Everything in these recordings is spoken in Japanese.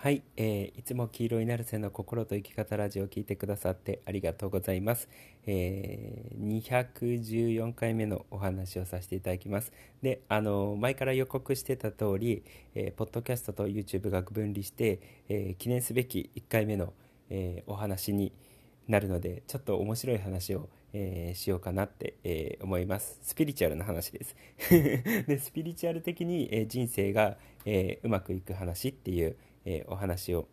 はい、えー、いつも黄色いナルセの心と生き方ラジオを聞いてくださってありがとうございます。えー、214回目のお話をさせていただきます。で、あの前から予告してた通り、えー、ポッドキャストと YouTube が分離して、えー、記念すべき1回目の、えー、お話になるので、ちょっと面白い話をえー、しようかなって、えー、思います。スピリチュアルな話です。でスピリチュアル的に、えー、人生が、えうまくいく話っていう、えお話を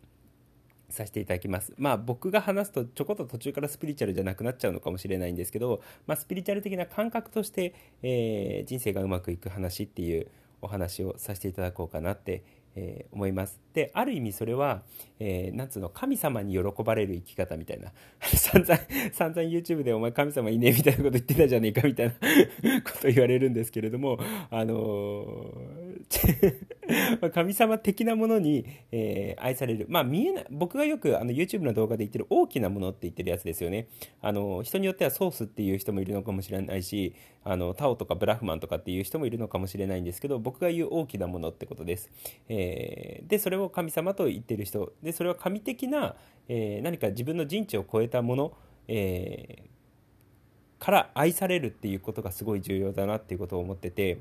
させていただきます。まあ僕が話すとちょこっと途中からスピリチュアルじゃなくなっちゃうのかもしれないんですけど、まあ、スピリチュアル的な感覚として、え人生がうまくいく話っていうお話をさせていただこうかなってえー、思います。で、ある意味それは、えー、なんつうの、神様に喜ばれる生き方みたいな。散々、散々 YouTube でお前神様いねえみたいなこと言ってたじゃねえかみたいな こと言われるんですけれども、あのー、神様的なものに、えー、愛される。まあ見えない、僕がよくあの YouTube の動画で言ってる大きなものって言ってるやつですよね。あの、人によってはソースっていう人もいるのかもしれないし、あの、タオとかブラフマンとかっていう人もいるのかもしれないんですけど、僕が言う大きなものってことです。えー、でそれを神様と言ってる人でそれは神的な、えー、何か自分の人知を超えたもの、え、から愛されるっていうことがすごい重要だなっていうことを思ってて。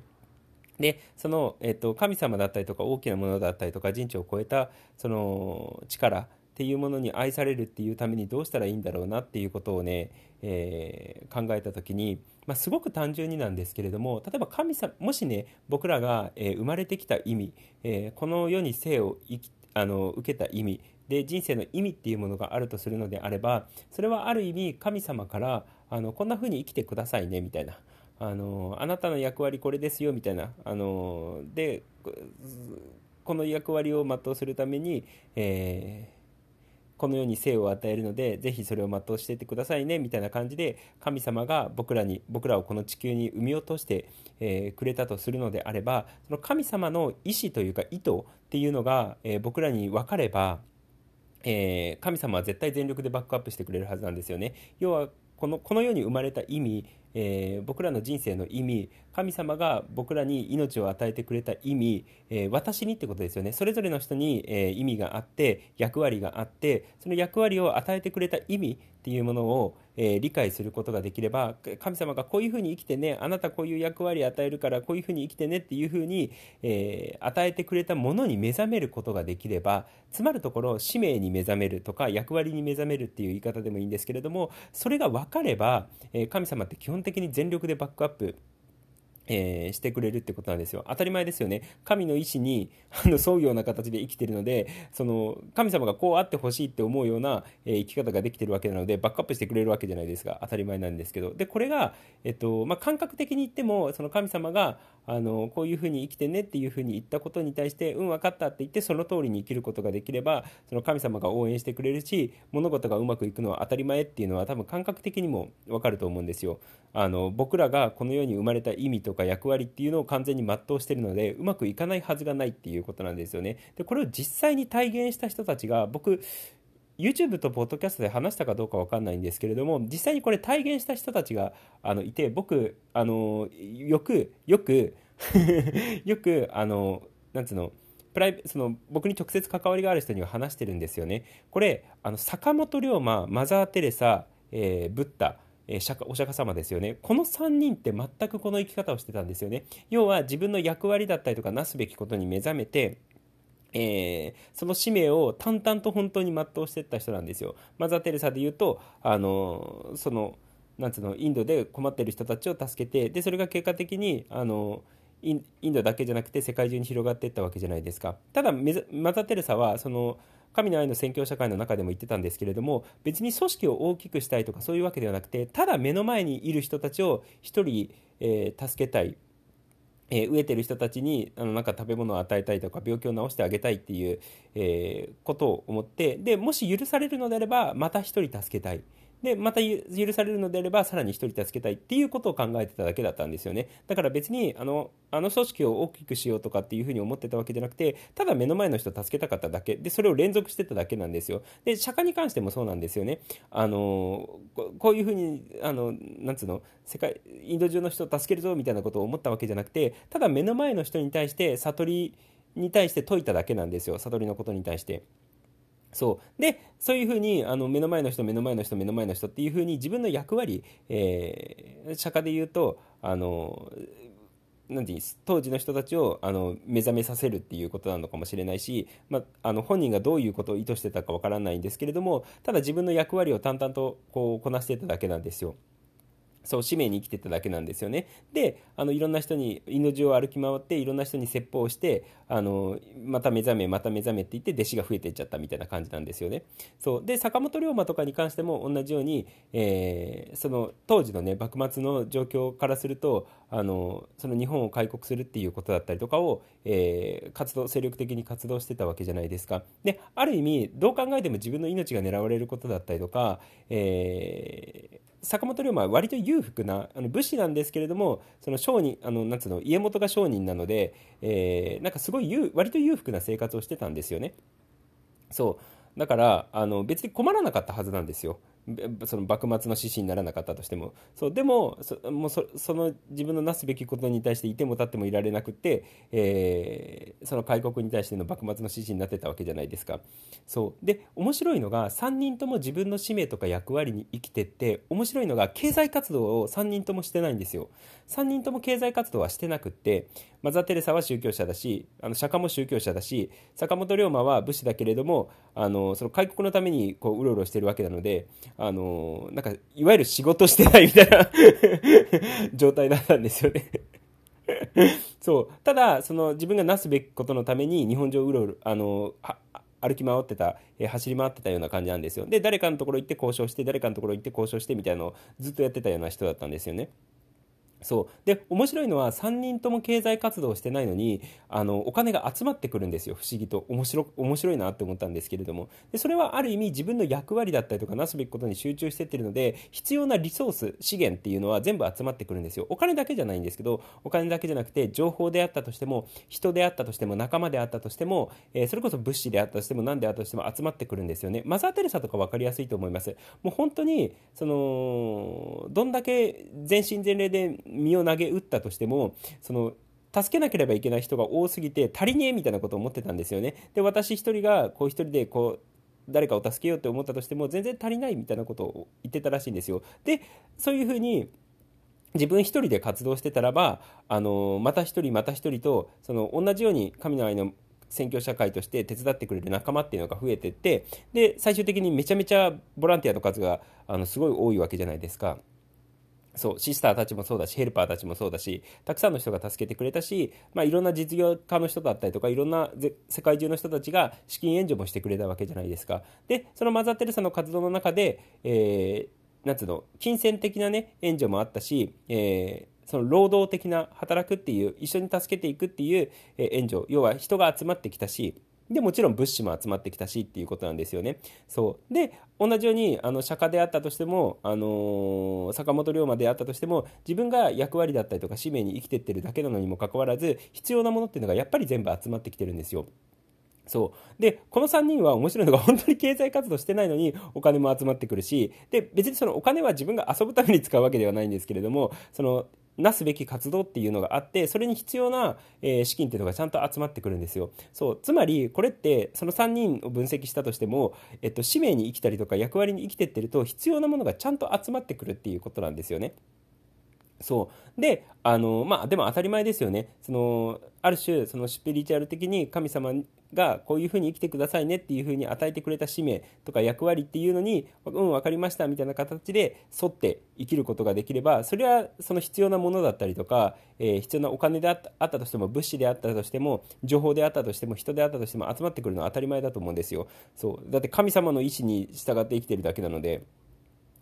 でその、えーと、神様だったりとか大きなものだったりとか人知を超えたその力っていうものに愛されるっていうためにどうしたらいいんだろうなっていうことをね、えー、考えた時に、まあ、すごく単純になんですけれども例えば神様もしね僕らが、えー、生まれてきた意味、えー、この世に生を生きあの受けた意味で人生の意味っていうものがあるとするのであればそれはある意味神様からあのこんな風に生きてくださいねみたいな。あのあなたの役割これですよみたいなあのでこの役割を全うするために、えーこの世に生を与えるのでぜひそれを全うしていってくださいねみたいな感じで神様が僕らに僕らをこの地球に産み落として、えー、くれたとするのであればその神様の意思というか意図っていうのが、えー、僕らに分かれば、え、神様は絶対全力でバックアップしてくれるはずなんですよね。要はこのこの世に生まれた意味、えー、僕らの人生の意味神様が僕らに命を与えてくれた意味、えー、私にってことですよね。それぞれの人に、えー、意味があって役割があってその役割を与えてくれた意味っていうものを、え、理解することができれば神様がこういうふうに生きてねあなたこういう役割与えるからこういうふうに生きてねっていうふうに、え、与えてくれたものに目覚めることができればつまるところ使命に目覚めるとか役割に目覚めるっていう言い方でもいいんですけれどもそれが分かれば、え、神様って基本的に全力でバックアップえー、してくれるってことなんですよ。当たり前ですよね。神の意志にあの沿うような形で生きてるので、その神様がこうあってほしいって思うような、えー、生き方ができてるわけなので、バックアップしてくれるわけじゃないですか。当たり前なんですけど。で、これが、えっと、まあ、感覚的に言っても、その神様が、あの、こういうふうに生きてねっていうふうに言ったことに対して、うん、分かったって言って、その通りに生きることができれば、その神様が応援してくれるし、物事がうまくいくのは当たり前っていうのは多分感覚的にも分かると思うんですよ。あの、僕らがこの世に生まれた意味とか役割っていうのを完全に全うしてるので、うまくいかないはずがないっていうことなんですよね。で、これを実際に体現した人たちが、僕、YouTube とポッドキャストで話したかどうかわかんないんですけれども、実際にこれ体現した人たちがあのいて、僕、あの、よく、よく よく、あの、なんつうの、プライその僕に直接関わりがある人には話してるんですよね。これ、あの坂本龍馬、マザー・テレサ、えー、ブッダ、お釈迦様ですよね。この3人って全くこの生き方をしてたんですよね。要は自分の役割だったりとかなすべきことに目覚めて、えー、その使命を淡々と本当に全うしていった人なんですよ。マザー・テレサで言うと、あのその、なんつうの、インドで困ってる人たちを助けて、で、それが結果的に、あのインドだけじゃなくて世界中に広がっていったわけじゃないですか。ただ、マザー・テレサは、その、神の愛の宣教社会の中でも言ってたんですけれども別に組織を大きくしたいとかそういうわけではなくてただ目の前にいる人たちを1人、えー、助けたいえー、飢えてる人たちにあのなんか食べ物を与えたいとか病気を治してあげたいっていう、えー、ことを思ってでもし許されるのであればまた一人助けたい。で、また許されるのであれば、さらに1人助けたいっていうことを考えてただけだったんですよね。だから別に、あの、あの組織を大きくしようとかっていうふうに思ってたわけじゃなくて、ただ目の前の人を助けたかっただけ。で、それを連続してただけなんですよ。で、釈迦に関してもそうなんですよね。あの、こういうふうに、あの、なんつうの、世界、インド中の人を助けるぞみたいなことを思ったわけじゃなくて、ただ目の前の人に対して悟り、に対して説いただけなんですよ悟りのことに対して。そうでそういうふうにあの目の前の人目の前の人目の前の人っていうふうに自分の役割、えー、釈迦で言うとあのなんていうんです？当時の人たちをあの目覚めさせるっていうことなのかもしれないし、ま、あの本人がどういうことを意図してたかわからないんですけれどもただ自分の役割を淡々とこうこなしてただけなんですよ。そう使命に生きてただけなんですよね。であのいろんな人に命を歩き回っていろんな人に説法をしてあのまた目覚めまた目覚めって言って弟子が増えていっちゃったみたいな感じなんですよね。そう。で坂本龍馬とかに関しても同じように、えー、その当時のね幕末の状況からするとあのその日本を開国するっていうことだったりとかを、えー、活動精力的に活動してたわけじゃないですか。である意味どう考えても自分の命が狙われることだったりとか、えー坂本龍馬は割と裕福なあの武士なんですけれどもその商人あのなんうの家元が商人なので、えー、なんかすごい割と裕福な生活をしてたんですよね。そうだからあの別に困らなかったはずなんですよ。その幕末の志士にならなかったとしても。そうでもそもうその自分のなすべきことに対していても立ってもいられなくて、えー、その開国に対しての幕末の志士になってたわけじゃないですか。そう。で面白いのが3人とも自分の使命とか役割に生きてって面白いのが経済活動を3人ともしてないんですよ。3人とも経済活動はしてなくってマザー・テレサは宗教者だしあの釈迦も宗教者だし坂本龍馬は武士だけれどもあのその開国のためにこううろうろしてるわけなのであのなんかいわゆる仕事してないみたいな 状態だったんですよね。そう。ただその自分がなすべきことのために日本中をうろうろあの歩き回ってた、走り回ってたような感じなんですよ。で誰かのところ行って交渉して誰かのところ行って交渉してみたいなのをずっとやってたような人だったんですよね。そう。で面白いのは3人とも経済活動をしてないのにあのお金が集まってくるんですよ。不思議と。面白面白いなって思ったんですけれども。でそれはある意味自分の役割だったりとかなすべきことに集中してってるので必要なリソース資源っていうのは全部集まってくるんですよ。お金だけじゃないんですけどお金だけじゃなくて情報であったとしても人であったとしても仲間であったとしても、えー、それこそ物資であったとしても何であったとしても集まってくるんですよね。マザー・テレサとか分かりやすいと思います。もう本当にそのどんだけ全身全霊で身を投げ打ったとしてもその助けなければいけない人が多すぎて足りねえみたいなことを思ってたんですよね。で私一人がこう一人でこう誰かを助けようって思ったとしても全然足りないみたいなことを言ってたらしいんですよ。でそういうふうに自分一人で活動してたらばあのまた一人また一人とその同じように神の愛の選挙社会として手伝ってくれる仲間っていうのが増えてってで最終的にめちゃめちゃボランティアの数があのすごい多いわけじゃないですか。そうシスターたちもそうだしヘルパーたちもそうだしたくさんの人が助けてくれたし、まあ、いろんな実業家の人だったりとかいろんな世界中の人たちが資金援助もしてくれたわけじゃないですか。でそのマザー・テレサの活動の中で、えー、なんつうの金銭的な、ね、援助もあったし、えーその労働的な働くっていう一緒に助けていくっていう援助要は人が集まってきたしで、もちろん物資も集まってきたしっていうことなんですよね。そう。で、同じように、あの、釈迦であったとしても、あのー、坂本龍馬であったとしても、自分が役割だったりとか使命に生きてってるだけなのにもかかわらず、必要なものっていうのがやっぱり全部集まってきてるんですよ。そう。で、この3人は面白いのが本当に経済活動してないのにお金も集まってくるし、で、別にそのお金は自分が遊ぶために使うわけではないんですけれども、その、なすべき活動っていうのがあってそれに必要な、えー、資金っていうのがちゃんと集まってくるんですよ。そうつまりこれってその3人を分析したとしても、えっと、使命に生きたりとか役割に生きてってると必要なものがちゃんと集まってくるっていうことなんですよね。そう。であのまあでも当たり前ですよね。そのある種そのスピリチュアル的に神様がこういうふうに生きてくださいねっていうふうに与えてくれた使命とか役割っていうのにうん分かりましたみたいな形で沿って生きることができればそれはその必要なものだったりとか、えー、必要なお金であったとしても物資であったとしても情報であったとしても人であったとしても集まってくるのは当たり前だと思うんですよそうだって神様の意思に従って生きてるだけなので。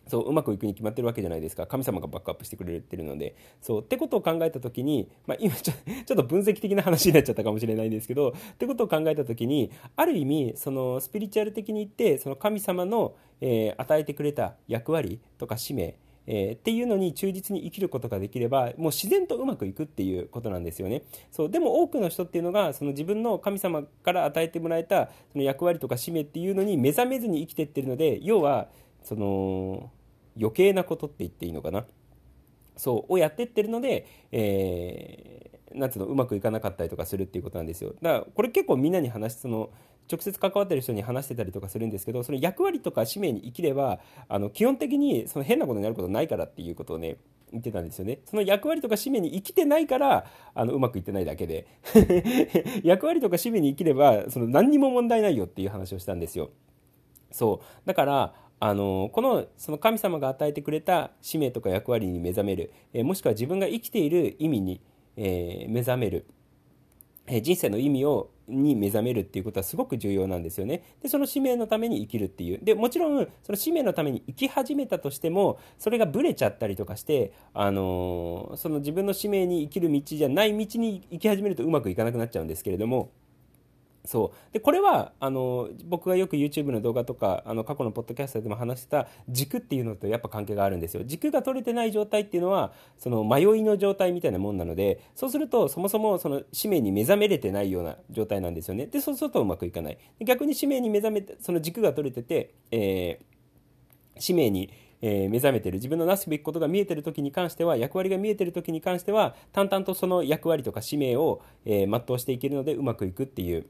そううまくいくに決まってるわけじゃないですか。神様がバックアップしてくれてるので。そうってことを考えた時に、まあ、今ちょ ちょっと分析的な話になっちゃったかもしれないんですけどってことを考えた時にある意味そのスピリチュアル的に言ってその神様の、えー、与えてくれた役割とか使命えー、っていうのに忠実に生きることができればもう自然とうまくいくっていうことなんですよね。そうでも多くの人っていうのがその自分の神様から与えてもらえたその役割とか使命っていうのに目覚めずに生きてってるので要はその余計なことって言っていいのかな？そうをやってってるので、えー、なんつうのうまくいかなかったりとかするっていうことなんですよ。だからこれ結構みんなに話その直接関わってる人に話してたりとかするんですけどその役割とか使命に生きればあの基本的にその変なことになることないからっていうことをね言ってたんですよね。その役割とか使命に生きてないからあのうまくいってないだけで。役割とか使命に生きればその何にも問題ないよっていう話をしたんですよ。そう。だからあのこのその神様が与えてくれた使命とか役割に目覚める、えもしくは自分が生きている意味に、え、目覚める、え人生の意味をに目覚めるっていうことはすごく重要なんですよね。で、その使命のために生きるっていう。で、もちろん、その使命のために生き始めたとしても、それがブレちゃったりとかして、あのー、その自分の使命に生きる道じゃない道に生き始めるとうまくいかなくなっちゃうんですけれども、そう。でこれはあの僕がよく YouTube の動画とかあの過去のポッドキャストでも話した軸っていうのとやっぱ関係があるんですよ。軸が取れてない状態っていうのはその迷いの状態みたいなもんなのでそうするとそもそもその使命に目覚めれてないような状態なんですよね。でそうするとうまくいかない。逆に使命に目覚めてその軸が取れてて、えー、使命にえ、目覚めてる。自分のなすべきことが見えてる時に関しては役割が見えてる時に関しては淡々とその役割とか使命を、え、全うしていけるのでうまくいくっていう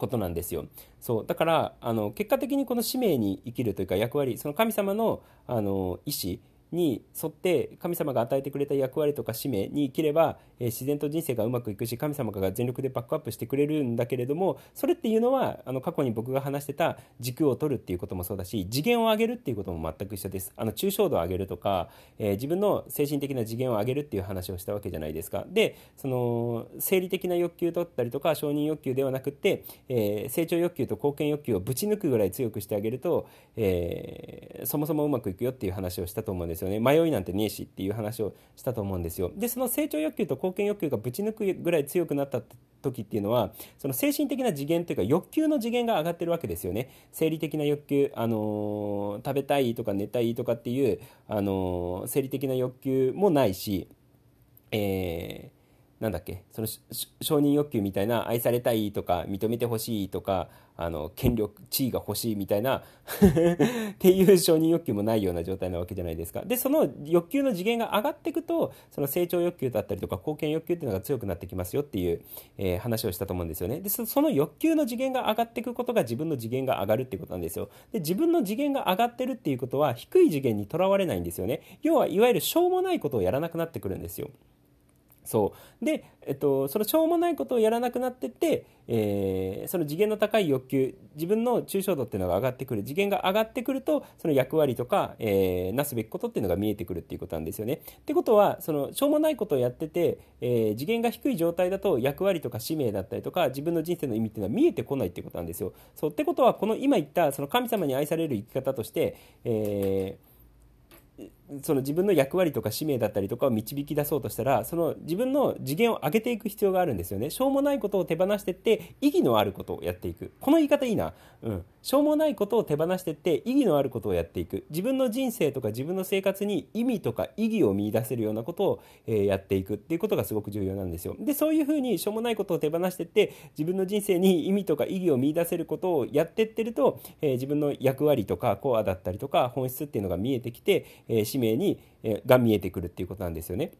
ことなんですよ。そうだからあの結果的にこの使命に生きるというか役割その神様のあの意思に沿って神様が与えてくれた役割とか使命に生きれば、えー、自然と人生がうまくいくし神様が全力でバックアップしてくれるんだけれどもそれっていうのはあの過去に僕が話してた軸を取るっていうこともそうだし次元を上げるっていうことも全く一緒です。あの抽象度を上げるとか、えー、自分の精神的な次元を上げるっていう話をしたわけじゃないですか。でその生理的な欲求だったりとか承認欲求ではなくって、えー、成長欲求と貢献欲求をぶち抜くぐらい強くしてあげると、えそもそもうまくいくよっていう話をしたと思うんですですよね。迷いなんてねえしっていう話をしたと思うんですよ。でその成長欲求と貢献欲求がぶち抜くぐらい強くなった時っていうのはその精神的な次元というか欲求の次元が上がってるわけですよね。生理的な欲求、あのー、食べたいとか寝たいとかっていう、あのー、生理的な欲求もないしえーなんだっけ？その承認欲求みたいな愛されたいとか認めてほしいとかあの権力地位が欲しいみたいな っていう承認欲求もないような状態なわけじゃないですか。でその欲求の次元が上がっていくとその成長欲求だったりとか貢献欲求っていうのが強くなってきますよっていう、えー、話をしたと思うんですよね。でその欲求の次元が上がっていくことが自分の次元が上がるっていうことなんですよ。で自分の次元が上がってるっていうことは低い次元にとらわれないんですよね。要はいわゆるしょうもないことをやらなくなってくるんですよ。そうで、えっと、そのしょうもないことをやらなくなってって、えー、その次元の高い欲求自分の抽象度っていうのが上がってくる次元が上がってくるとその役割とか、えー、なすべきことっていうのが見えてくるっていうことなんですよね。ってことはそのしょうもないことをやってて、えー、次元が低い状態だと役割とか使命だったりとか自分の人生の意味っていうのは見えてこないっていうことなんですよ。そうってことはこの今言ったその神様に愛される生き方として、えーその自分の役割とか使命だったりとかを導き出そうとしたらその自分の次元を上げていく必要があるんですよね。しょうもないことを手放してって意義のあることをやっていく。この言い方いいな、うん、しょうもないことを手放してって意義のあることをやっていく。自分の人生とか自分の生活に意味とか意義を見出せるようなことを、えー、やっていく。っていうことがすごく重要なんですよ。でそういうふうにしょうもないことを手放してって自分の人生に意味とか意義を見出せることをやってってると、えー、自分の役割とかコアだったりとか本質っていうのが見えてきて、えー、使命にが見えてくるっていうことなんですよね。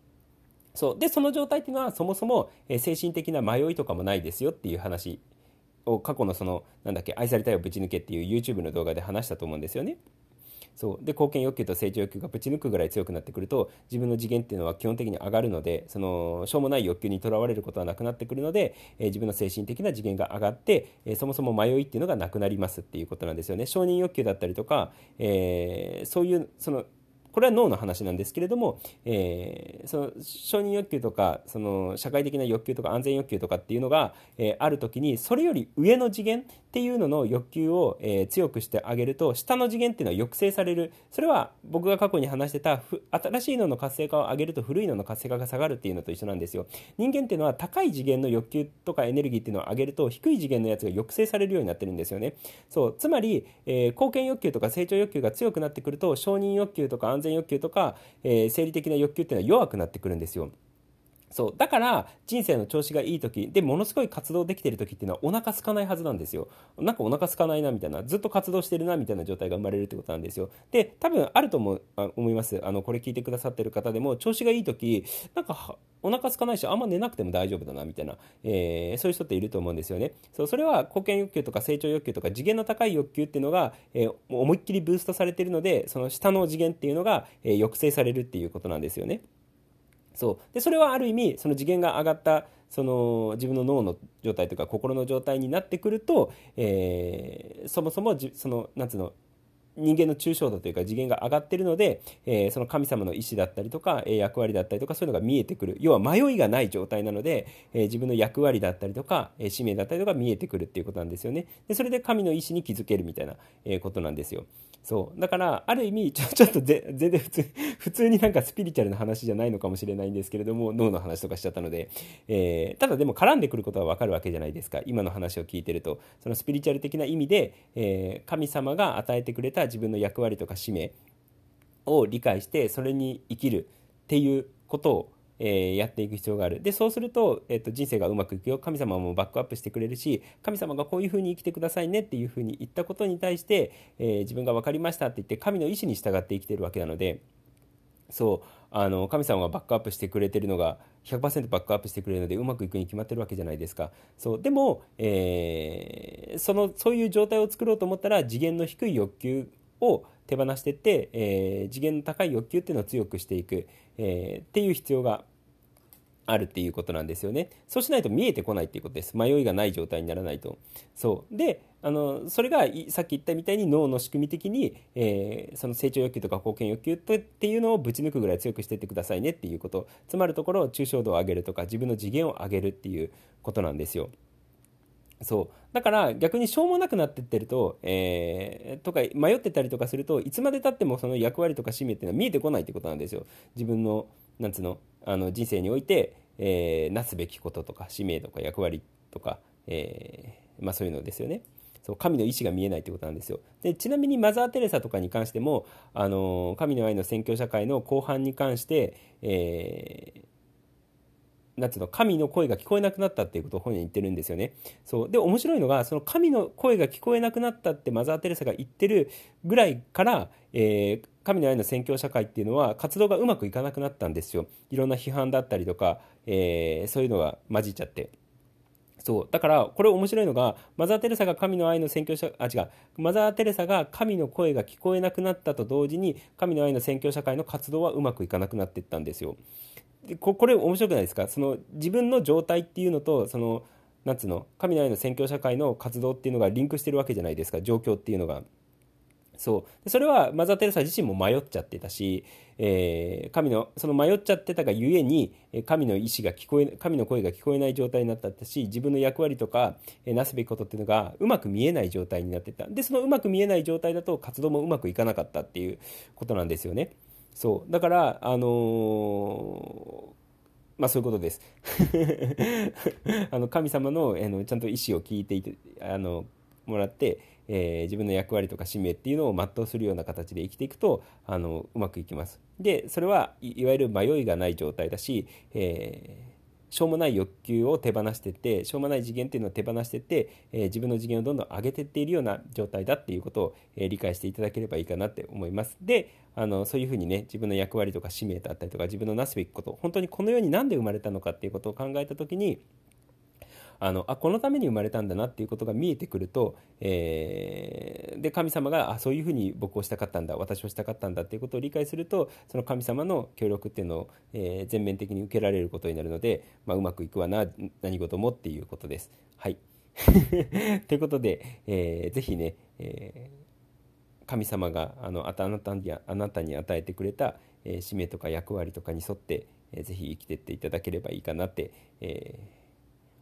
そうでその状態っていうのはそもそも精神的な迷いとかもないですよっていう話を過去のそのなんだっけ愛されたいをぶち抜けっていう YouTube の動画で話したと思うんですよね。そうで貢献欲求と成長欲求がぶち抜くぐらい強くなってくると自分の次元っていうのは基本的に上がるのでそのしょうもない欲求にとらわれることはなくなってくるので、えー、自分の精神的な次元が上がって、えー、そもそも迷いっていうのがなくなりますっていうことなんですよね承認欲求だったりとか、えー、そういうそのこれは脳の話なんですけれども、えー、その承認欲求とかその社会的な欲求とか安全欲求とかっていうのが、えー、ある時にそれより上の次元っていうのの欲求を、えー、強くしてあげると下の次元っていうのは抑制される。それは僕が過去に話してた新しいのの活性化を上げると古いのの活性化が下がるっていうのと一緒なんですよ。人間っていうのは高い次元の欲求とかエネルギーっていうのを上げると低い次元のやつが抑制されるようになってるんですよね。そう。つまり、え貢献欲求とか成長欲求が強くなってくると承認欲求とか安全欲求とか、えー、生理的な欲求っていうのは弱くなってくるんですよ。そう。だから人生の調子がいい時でものすごい活動できてる時っていうのはお腹空かないはずなんですよ。なんかお腹空かないなみたいなずっと活動してるなみたいな状態が生まれるってことなんですよ。で多分あると思思います。あのこれ聞いてくださってる方でも調子がいい時なんかお腹空かないしあんま寝なくても大丈夫だなみたいな、えー、そういう人っていると思うんですよね。そうそれは貢献欲求とか成長欲求とか次元の高い欲求っていうのが、えー、思いっきりブーストされてるのでその下の次元っていうのが、えー、抑制されるっていうことなんですよね。そう。でそれはある意味その次元が上がったその自分の脳の状態とか心の状態になってくると、えー、そもそもじそのなんつうの人間の抽象度というか次元が上がってるので、えー、その神様の意思だったりとか、えー、役割だったりとかそういうのが見えてくる。要は迷いがない状態なので、えー、自分の役割だったりとか、え使命だったりとか見えてくるっていうことなんですよね。でそれで神の意思に気づけるみたいな、えことなんですよ。そう。だからある意味ちょ ちょっと全然普通普通になんかスピリチュアルな話じゃないのかもしれないんですけれども脳の話とかしちゃったので、え、ただでも絡んでくることは分かるわけじゃないですか。今の話を聞いてると。そのスピリチュアル的な意味で、え、神様が与えてくれた自分の役割とか使命を理解してそれに生きるっていうことをえー、やっていく必要がある。でそうすると,、えーと、人生がうまくいくよ。神様もバックアップしてくれるし神様がこういうふうに生きてくださいねっていうふうに言ったことに対して、えー、自分が分かりましたって言って神の意志に従って生きてるわけなのでそうあの神様がバックアップしてくれてるのが100%バックアップしてくれるのでうまくいくに決まってるわけじゃないですか。そうでも、えー、そのそういう状態を作ろうと思ったら次元の低い欲求を手放していって、えー、次元の高い欲求っていうのを強くしていく、えー、っていう必要があるっていうことなんですよね。そうしないと見えてこないっていうことです。迷いがない状態にならないと。そう。で、あの、それがさっき言ったみたいに脳の仕組み的に、えー、その成長欲求とか貢献欲求っていうのをぶち抜くぐらい強くしていってくださいねっていうこと。つまるところ、抽象度を上げるとか、自分の次元を上げるっていうことなんですよ。そうだから逆にしょうもなくなってってると、えー、とか迷ってたりとかするといつまでたってもその役割とか使命っていうのは見えてこないってことなんですよ自分のなんつうのあの人生において、えー、なすべきこととか使命とか役割とか、えー、まあ、そういうのですよね。そう神の意志が見えないということなんですよでちなみにマザー・テレサとかに関しても、あの神の愛の宣教社会の後半に関して、えーなんつうの神の声が聞こえなくなったっていうことを本人言ってるんですよね。そうで面白いのがその神の声が聞こえなくなったってマザー・テレサが言ってるぐらいから、えー、神の愛の宣教社会っていうのは活動がうまくいかなくなったんですよ。いろんな批判だったりとか、えー、そういうのが混じっちゃって。そうだからこれ面白いのがマザー・テレサが神の愛の宣教社あ違うマザー・テレサが神の声が聞こえなくなったと同時に神の愛の宣教社会の活動はうまくいかなくなっていったんですよ。ここれ面白くないですか？その自分の状態っていうのとそのなんつうの？神の愛の宣教社会の活動っていうのがリンクしてるわけじゃないですか？状況っていうのが。そう。それはマザー・テレサ自身も迷っちゃってたし、えー、神のその迷っちゃってたがゆえに神の意思が聞こえ神の声が聞こえない状態になったし自分の役割とか、えー、なすべきことっていうのがうまく見えない状態になってた。でそのうまく見えない状態だと活動もうまくいかなかったっていうことなんですよね。そう。だからあの、まあそういうことです。あの神様のあのちゃんと意思を聞いていてあのもらって、えー、自分の役割とか使命っていうのを全うするような形で生きていくとあのうまくいきます。でそれはいわゆる迷いがない状態だし、えしょうもない欲求を手放してってしょうもない次元っていうのを手放してって、えー、自分の次元をどんどん上げてっているような状態だっていうことを、えー、理解していただければいいかなって思います。であのそういうふうにね自分の役割とか使命だったりとか自分のなすべきこと本当にこの世に何で生まれたのかっていうことを考えた時にあのあこのために生まれたんだなっていうことが見えてくると、えー、で神様があそういうふうに僕をしたかったんだ私をしたかったんだっていうことを理解するとその神様の協力っていうのを、えー、全面的に受けられることになるので、まあ、うまくいくわな何事もっていうことです。はい ということで、えー、ぜひね、えー、神様があのあなたにあなたに与えてくれた、えー、使命とか役割とかに沿って、えー、ぜひ生きてっていただければいいかなって、えー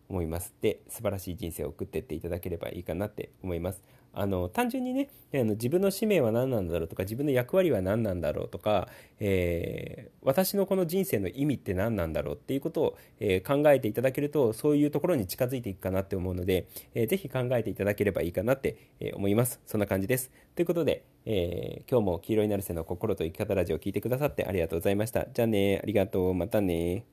思います。で素晴らしい人生を送ってっていただければいいかなって思います。あの単純にねあの自分の使命は何なんだろうとか自分の役割は何なんだろうとか、えー、私のこの人生の意味って何なんだろうっていうことを、えー、考えていただけるとそういうところに近づいていくかなって思うので、えー、ぜひ考えていただければいいかなって、え思います。そんな感じです。ということで、え今日も黄色いナルセの心と生き方ラジオを聞いてくださってありがとうございました。じゃあねありがとう。またね